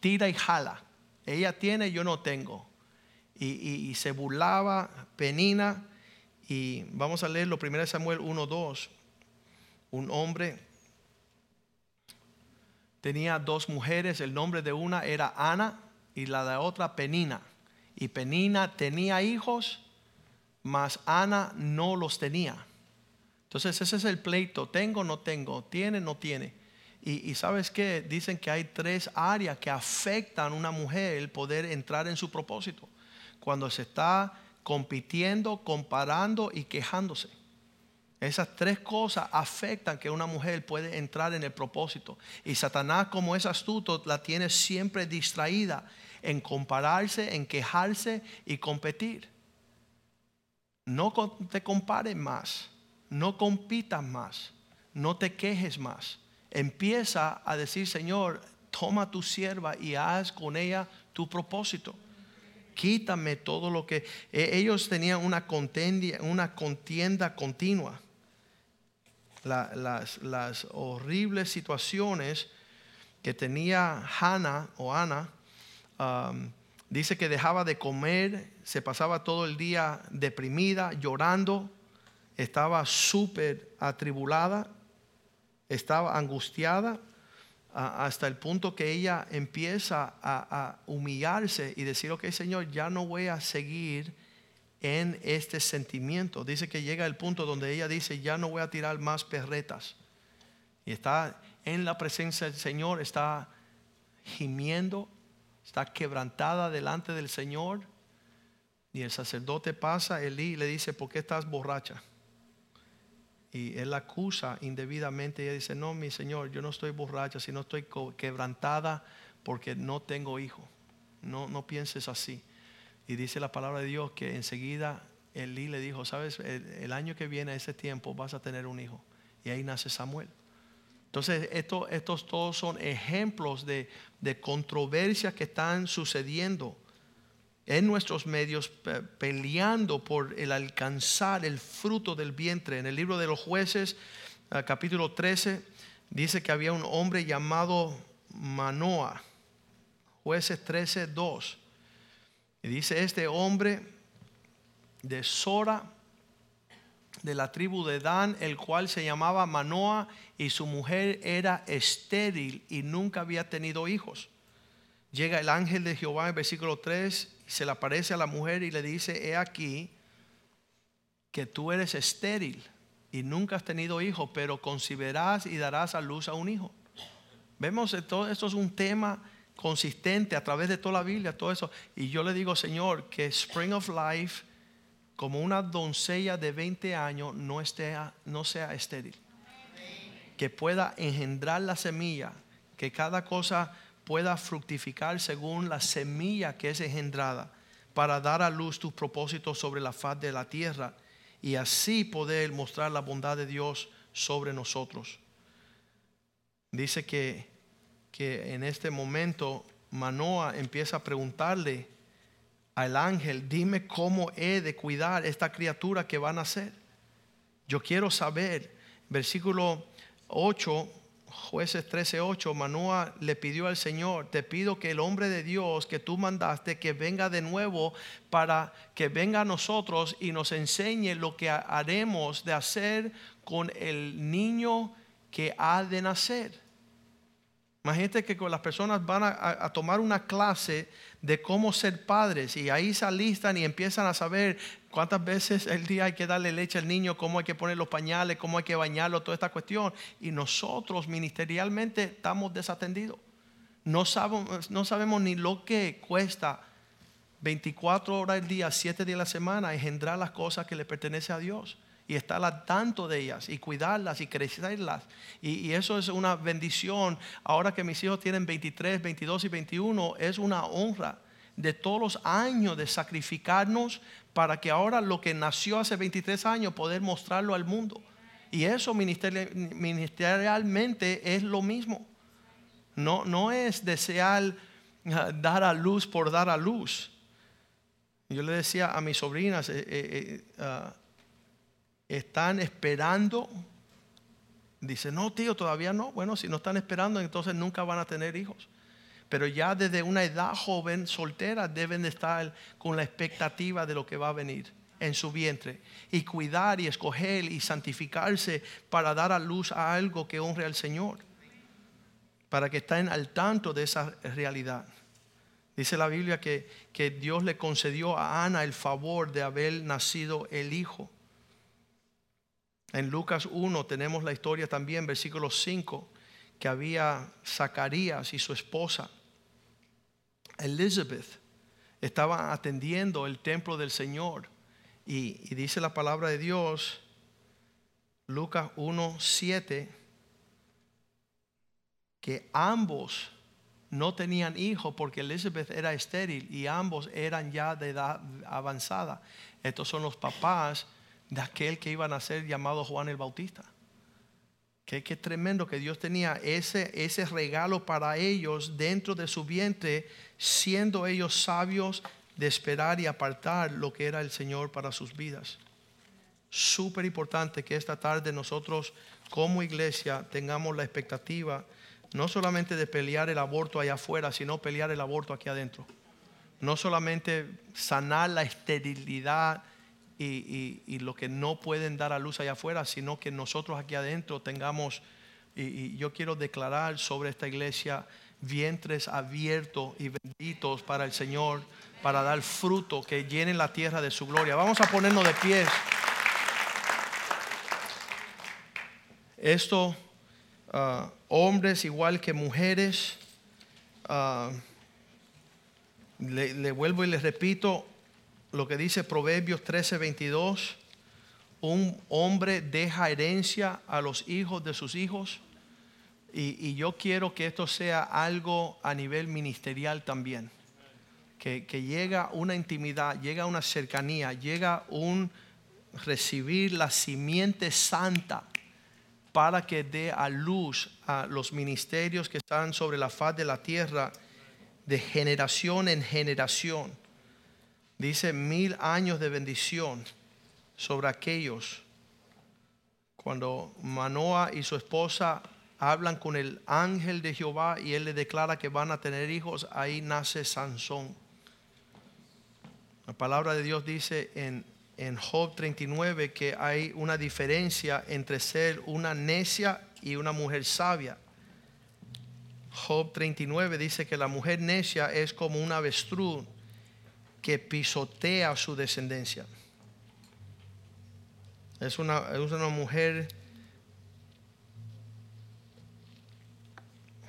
tira y jala. Ella tiene, yo no tengo. Y, se burlaba Penina. Y vamos a leer lo primero de Samuel 1, 2. Un hombre tenía dos mujeres, el nombre de una era Ana y la de otra Penina. Y Penina tenía hijos, mas Ana no los tenía. Entonces ese es el pleito, tengo, no tengo, tiene, no tiene. Y, sabes que dicen que hay tres áreas que afectan a una mujer el poder entrar en su propósito. Cuando se está compitiendo, comparando y quejándose. Esas tres cosas afectan que una mujer puede entrar en el propósito. Y Satanás, como es astuto, la tiene siempre distraída en compararse, en quejarse y competir. No te compares más, no compitas más, no te quejes más. Empieza a decir, Señor, toma tu sierva y haz con ella tu propósito. Quítame todo lo que... E, ellos tenían una contienda, una contienda continua. las, las, horribles situaciones que tenía Hannah o Ana, dice que dejaba de comer, se pasaba todo el día deprimida, llorando, estaba súper atribulada, estaba angustiada hasta el punto que ella empieza a, humillarse y decir, ok Señor, ya no voy a seguir en este sentimiento. Dice que llega el punto donde ella dice, ya no voy a tirar más perretas. Y está en la presencia del Señor, está gimiendo, está quebrantada delante del Señor. Y el sacerdote pasa, Elí le dice, ¿por qué estás borracha? y él la acusa indebidamente. Y ella dice, no, mi Señor, yo no estoy borracha, sino estoy quebrantada porque no tengo hijo. No, no pienses así. Y dice la palabra de Dios que enseguida Elí le dijo, sabes, el, año que viene, a ese tiempo, vas a tener un hijo. Y ahí nace Samuel. Entonces, estos todos son ejemplos de, de controversias que están sucediendo en nuestros medios peleando por el alcanzar el fruto del vientre. En el libro de los jueces, ah, capítulo 13, dice que había un hombre llamado Manoa. Jueces 13, 2. Y dice este hombre de Sora, de la tribu de Dan, el cual se llamaba Manoa, y su mujer era estéril y nunca había tenido hijos. Llega el ángel de Jehová en versículo 3 se le aparece a la mujer y le dice, he aquí que tú eres estéril y nunca has tenido hijo, pero concibirás y darás a luz a un hijo. Vemos todo esto es un tema consistente a través de toda la Biblia, todo eso. Y yo le digo, Señor, que Spring of Life, como una doncella de 20 años, no, esté, no sea estéril. Que pueda engendrar la semilla, que cada cosa pueda fructificar según la semilla que es engendrada para dar a luz tus propósitos sobre la faz de la tierra y así poder mostrar la bondad de Dios sobre nosotros. Dice que, que en este momento Manoa empieza a preguntarle al ángel, dime cómo he de cuidar esta criatura que va a nacer. Yo quiero saber, versículo 8 Jueces 13:8, Manoa le pidió al Señor, te pido que el hombre de Dios que tú mandaste, que venga de nuevo para que venga a nosotros y nos enseñe lo que haremos de hacer con el niño que ha de nacer. Imagínate que las personas van a, tomar una clase de cómo ser padres y ahí se alistan y empiezan a saber cuántas veces el día hay que darle leche al niño, cómo hay que poner los pañales, cómo hay que bañarlo, toda esta cuestión. Y nosotros ministerialmente estamos desatendidos. No sabemos, no sabemos ni lo que cuesta 24 horas al día, 7 días a la semana engendrar las cosas que le pertenecen a Dios y estar al tanto de ellas y cuidarlas y crecerlas. Y, eso es una bendición. Ahora que mis hijos tienen 23, 22 y 21, es una honra de todos los años de sacrificarnos para que ahora lo que nació hace 23 años poder mostrarlo al mundo. Y eso ministerialmente es lo mismo. No, no es desear ah, dar a luz por dar a luz. Yo le decía a mis sobrinas, eh, eh, eh, ah, están esperando. Dice, no, tío, todavía no. Bueno, si no están esperando, entonces nunca van a tener hijos. Pero ya desde una edad joven, soltera, deben de estar con la expectativa de lo que va a venir en su vientre y cuidar y escoger y santificarse para dar a luz a algo que honre al Señor, para que estén al tanto de esa realidad. Dice la Biblia que, que Dios le concedió a Ana el favor de haber nacido el hijo. En Lucas 1 tenemos la historia también, versículo 5, que había Zacarías y su esposa, Elizabeth, estaban atendiendo el templo del Señor Y, y dice la palabra de Dios, Lucas 1, 7, que ambos no tenían hijos porque Elizabeth era estéril y ambos eran ya de edad avanzada. Estos son los papás de aquel que iban a ser llamado Juan el Bautista. Qué, qué tremendo que Dios tenía ese, ese regalo para ellos dentro de su vientre, siendo ellos sabios de esperar y apartar lo que era el Señor para sus vidas. Súper importante que esta tarde nosotros como iglesia tengamos la expectativa no solamente de pelear el aborto allá afuera, sino pelear el aborto aquí adentro. No solamente sanar la esterilidad y, lo que no pueden dar a luz allá afuera, sino que nosotros aquí adentro tengamos, y, yo quiero declarar sobre esta iglesia, vientres abiertos y benditos para el Señor, para dar fruto que llenen la tierra de su gloria. Vamos a ponernos de pies. Esto, ah, hombres igual que mujeres, ah, le, vuelvo y les repito lo que dice Proverbios 13, 22. Un hombre deja herencia a los hijos de sus hijos. Y, yo quiero que esto sea algo a nivel ministerial también. Que, que, llega una intimidad, llega una cercanía, llega un recibir la simiente santa para que dé a luz a los ministerios que están sobre la faz de la tierra de generación en generación. Dice mil años de bendición sobre aquellos. Cuando Manoa y su esposa hablan con el ángel de Jehová y él le declara que van a tener hijos, ahí nace Sansón. La palabra de Dios dice en, en Job 39 que hay una diferencia entre ser una necia y una mujer sabia. Job 39 dice que la mujer necia es como un avestruz que pisotea su descendencia. Es una, es una mujer.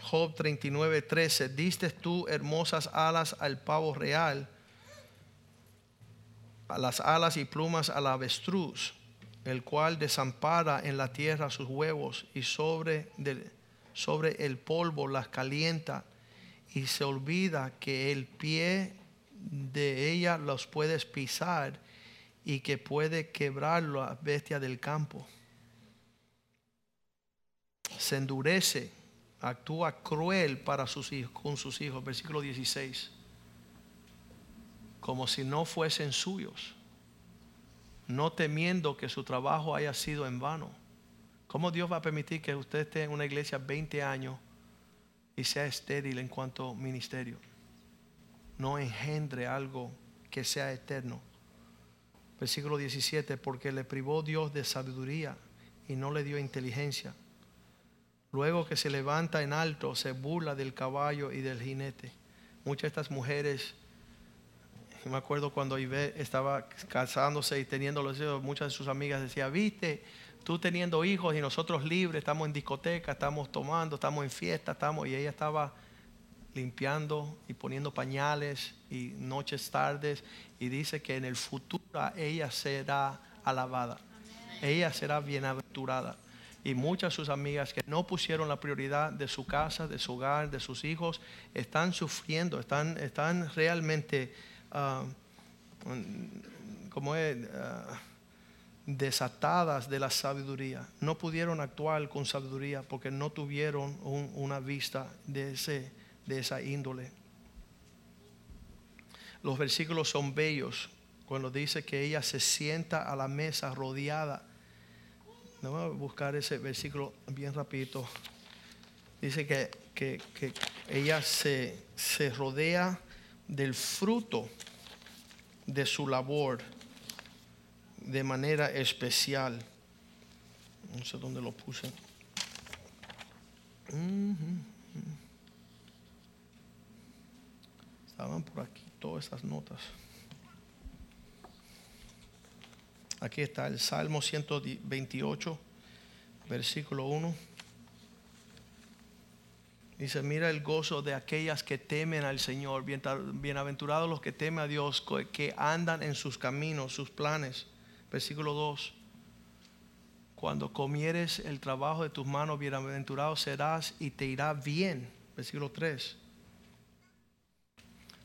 Job 39, 13. Diste tú hermosas alas al pavo real, a las alas y plumas al avestruz, el cual desampara en la tierra sus huevos y sobre del sobre el polvo las calienta y se olvida que el pie de ella los puedes pisar y que puede quebrar la bestia del campo. Se endurece, actúa cruel para sus hijos, con sus hijos, versículo 16, como si no fuesen suyos, no temiendo que su trabajo haya sido en vano. ¿Cómo Dios va a permitir que usted esté en una iglesia 20 años y sea estéril en cuanto ministerio? No engendre algo que sea eterno. Versículo 17, porque le privó Dios de sabiduría y no le dio inteligencia. Luego que se levanta en alto, se burla del caballo y del jinete. Muchas de estas mujeres, me acuerdo cuando Ibe estaba casándose y teniendo los hijos, muchas de sus amigas decían, viste, tú teniendo hijos y nosotros libres, estamos en discoteca, estamos tomando, estamos en fiesta, estamos, y ella estaba limpiando y poniendo pañales y noches tardes y dice que en el futuro ella será alabada, ella será bienaventurada. Y muchas de sus amigas que no pusieron la prioridad de su casa, de su hogar, de sus hijos, están sufriendo, están, están realmente, uh, es, uh, desatadas de la sabiduría. No pudieron actuar con sabiduría porque no tuvieron una vista de, ese, de esa índole. Los versículos son bellos cuando dice que ella se sienta a la mesa rodeada. Vamos a buscar ese versículo bien rapidito. Dice que, que, que ella se, se rodea del fruto de su labor de manera especial. No sé dónde lo puse. Estaban por aquí todas esas notas. Aquí está el Salmo 128, versículo 1. Dice, mira el gozo de aquellas que temen al Señor. Bienaventurados los que temen a Dios, que andan en sus caminos, sus planes. Versículo 2. Cuando comieres el trabajo de tus manos, bienaventurado serás y te irá bien. Versículo 3.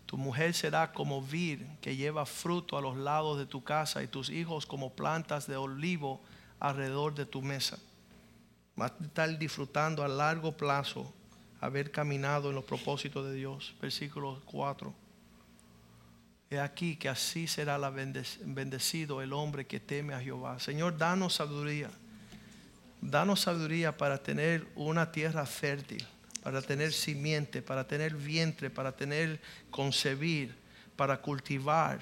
Tu mujer será como vid que lleva fruto a los lados de tu casa y tus hijos como plantas de olivo alrededor de tu mesa. Vas a estar disfrutando a largo plazo haber caminado en los propósitos de Dios. Versículo 4. He aquí que así será la bendecido el hombre que teme a Jehová. Señor, danos sabiduría. Danos sabiduría para tener una tierra fértil, para tener simiente, para tener vientre, para tener concebir, para cultivar,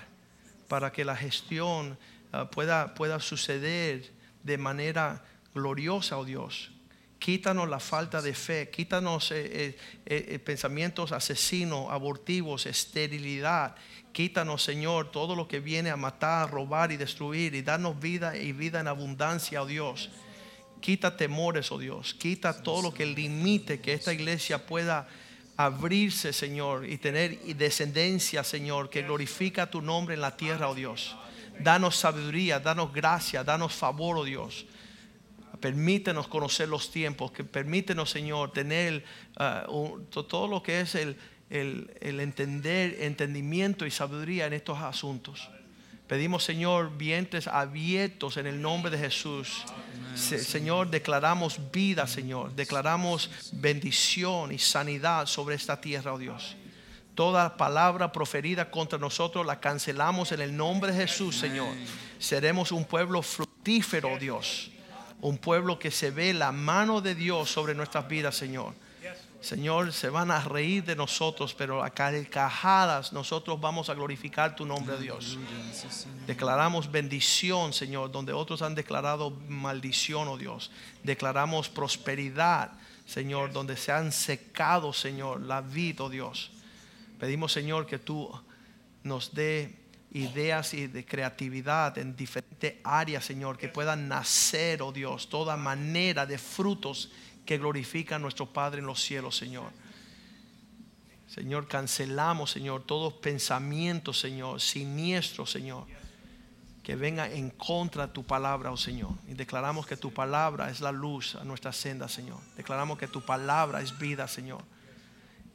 para que la gestión ah, pueda, pueda suceder de manera gloriosa, oh Dios. Quítanos la falta de fe, quítanos eh, eh, eh, pensamientos asesinos, abortivos, esterilidad. Quítanos, Señor, todo lo que viene a matar, robar y destruir y darnos vida y vida en abundancia, oh Dios. Quita temores, oh Dios. Quita todo lo que limite que esta iglesia pueda abrirse, Señor, y tener descendencia, Señor, que glorifica tu nombre en la tierra, oh Dios. Danos sabiduría, danos gracia, danos favor, oh Dios. Permítenos conocer los tiempos, que permítenos, Señor, tener uh, todo lo que es el, el entender, entendimiento y sabiduría en estos asuntos. Pedimos, Señor, vientres abiertos en el nombre de Jesús. Señor, declaramos vida, Señor. Declaramos bendición y sanidad sobre esta tierra, oh Dios. Toda palabra proferida contra nosotros la cancelamos en el nombre de Jesús, Señor. Seremos un pueblo fructífero, oh Dios. Un pueblo que se ve la mano de Dios sobre nuestras vidas, Señor. Señor, se van a reír de nosotros, pero a carcajadas nosotros vamos a glorificar tu nombre, Dios. Declaramos bendición, Señor, donde otros han declarado maldición, oh Dios. Declaramos prosperidad, Señor, donde se han secado, Señor, la vida, oh Dios. Pedimos, Señor, que tú nos dé ideas y de creatividad en diferentes áreas, Señor, que puedan nacer, oh Dios, toda manera de frutos que glorifica a nuestro Padre en los cielos, Señor. Señor, cancelamos, Señor, todos pensamientos, Señor, siniestros, Señor, que venga en contra de tu palabra, oh Señor. Y declaramos que tu palabra es la luz a nuestra senda, Señor. Declaramos que tu palabra es vida, Señor.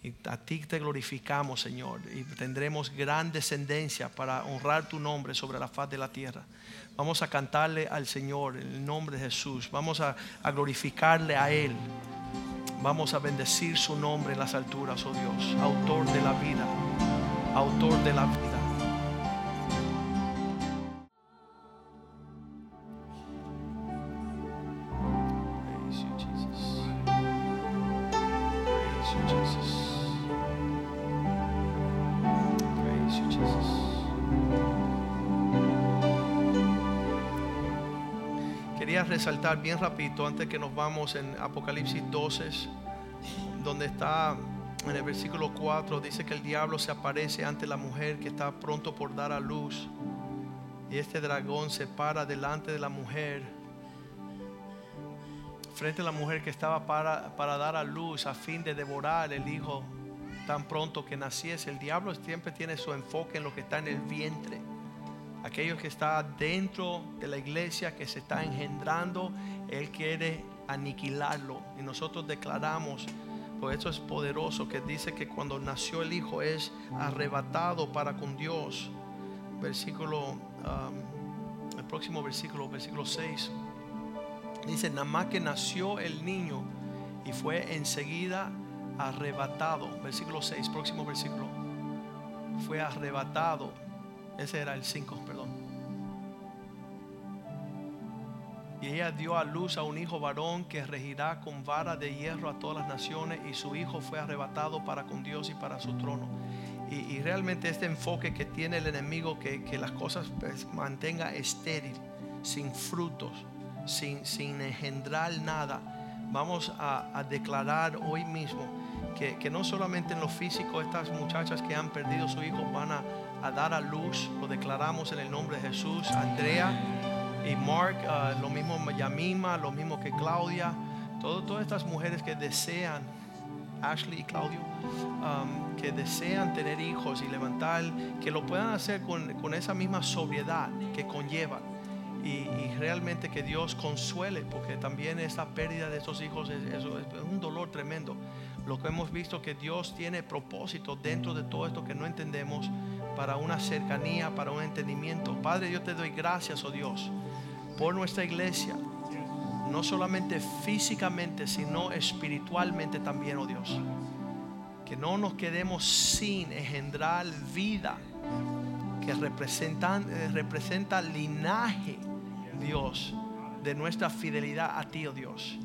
Y a ti te glorificamos, Señor. Y tendremos gran descendencia para honrar tu nombre sobre la faz de la tierra. Vamos a cantarle al Señor en el nombre de Jesús. Vamos a, glorificarle a Él. Vamos a bendecir su nombre en las alturas, oh Dios, autor de la vida, autor de la vida. Resaltar bien rapidito antes que nos vamos en Apocalipsis 12, donde está en el versículo 4, dice que el diablo se aparece ante la mujer que está pronto por dar a luz. Y este dragón se para delante de la mujer, frente a la mujer que estaba para, para dar a luz a fin de devorar el hijo tan pronto que naciese. El diablo siempre tiene su enfoque en lo que está en el vientre aquellos que están dentro de la iglesia, que se está engendrando, Él quiere aniquilarlo. Y nosotros declaramos, pues eso es poderoso, que dice que cuando nació el Hijo es arrebatado para con Dios. Versículo, um, el próximo versículo, versículo 6. Dice, nada más que nació el niño y fue enseguida arrebatado. Versículo 6, próximo versículo. Fue arrebatado ese era el 5, perdón. Y ella dio a luz a un hijo varón que regirá con vara de hierro a todas las naciones y su hijo fue arrebatado para con Dios y para su trono. Y, realmente este enfoque que tiene el enemigo, que, las cosas pues, mantenga estéril, sin frutos, sin, sin engendrar nada, vamos a, declarar hoy mismo que, no solamente en lo físico estas muchachas que han perdido su hijo van a a dar a luz. Lo declaramos en el nombre de Jesús. Andrea y Mark, ah, lo mismo Yamima, lo mismo que Claudia. todas estas mujeres que desean Ashley y Claudio, um, que desean tener hijos y levantar, que lo puedan hacer con, con esa misma sobriedad que conlleva. Y, y, realmente que Dios consuele, porque también esa pérdida de esos hijos es un dolor tremendo. Lo que hemos visto que Dios tiene propósito dentro de todo esto que no entendemos para una cercanía, para un entendimiento. Padre, yo te doy gracias, oh Dios, por nuestra iglesia, no solamente físicamente, sino espiritualmente también, oh Dios. Que no nos quedemos sin engendrar vida que representan, eh, representa linaje, Dios, de nuestra fidelidad a ti, oh Dios.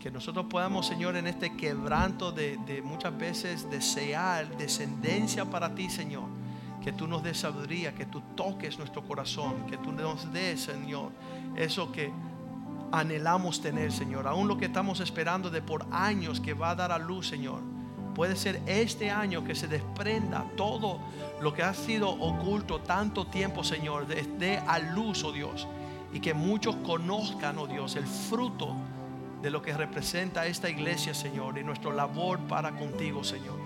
Que nosotros podamos, Señor, en este quebranto de, de muchas veces desear descendencia para ti, Señor. Que tú nos des sabiduría, que tú toques nuestro corazón, que tú nos des, Señor, eso que anhelamos tener, Señor. Aún lo que estamos esperando de por años que va a dar a luz, Señor. Puede ser este año que se desprenda todo lo que ha sido oculto tanto tiempo, Señor, de, de a luz, oh Dios. Y que muchos conozcan, oh Dios, el fruto de lo que representa esta iglesia, Señor, y nuestra labor para contigo, Señor.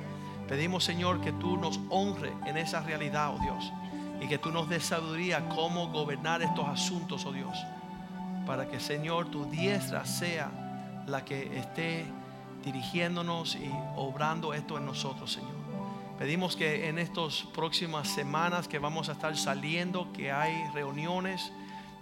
Pedimos, Señor, que tú nos honre en esa realidad, oh Dios, y que tú nos des sabiduría cómo gobernar estos asuntos, oh Dios, para que, Señor, tu diestra sea la que esté dirigiéndonos y obrando esto en nosotros, Señor. Pedimos que en estas próximas semanas que vamos a estar saliendo, que hay reuniones,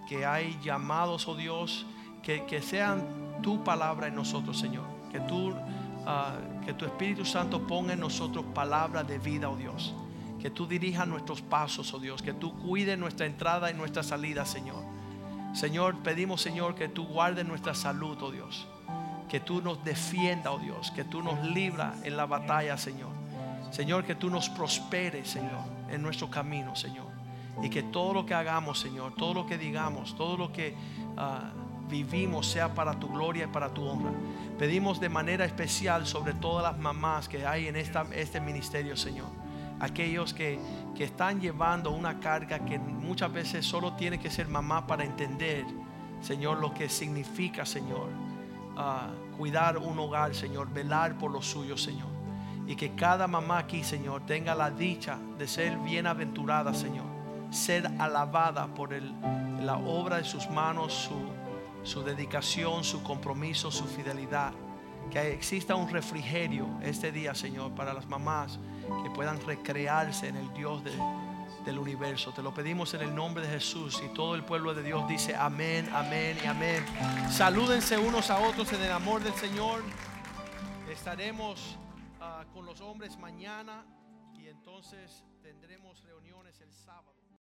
que hay llamados, oh Dios, que, que sean tu palabra en nosotros, Señor. Que, tú, uh, que tu Espíritu Santo ponga en nosotros palabra de vida, oh Dios. Que tú dirijas nuestros pasos, oh Dios. Que tú cuides nuestra entrada y nuestra salida, Señor. Señor, pedimos, Señor, que tú guardes nuestra salud, oh Dios. Que tú nos defienda, oh Dios. Que tú nos libra en la batalla, Señor. Señor, que tú nos prosperes, Señor, en nuestro camino, Señor. Y que todo lo que hagamos, Señor, todo lo que digamos, todo lo que... Uh, vivimos sea para tu gloria y para tu honra. Pedimos de manera especial sobre todas las mamás que hay en esta, este ministerio, Señor. Aquellos que, que están llevando una carga que muchas veces solo tiene que ser mamá para entender, Señor, lo que significa, Señor, uh, cuidar un hogar, Señor, velar por los suyos, Señor. Y que cada mamá aquí, Señor, tenga la dicha de ser bienaventurada, Señor. Ser alabada por el, la obra de sus manos, su su dedicación, su compromiso, su fidelidad. Que exista un refrigerio este día, Señor, para las mamás que puedan recrearse en el Dios del universo. Te lo pedimos en el nombre de Jesús y todo el pueblo de Dios dice amén, amén y amén. Salúdense unos a otros en el amor del Señor. Estaremos uh, con los hombres mañana y entonces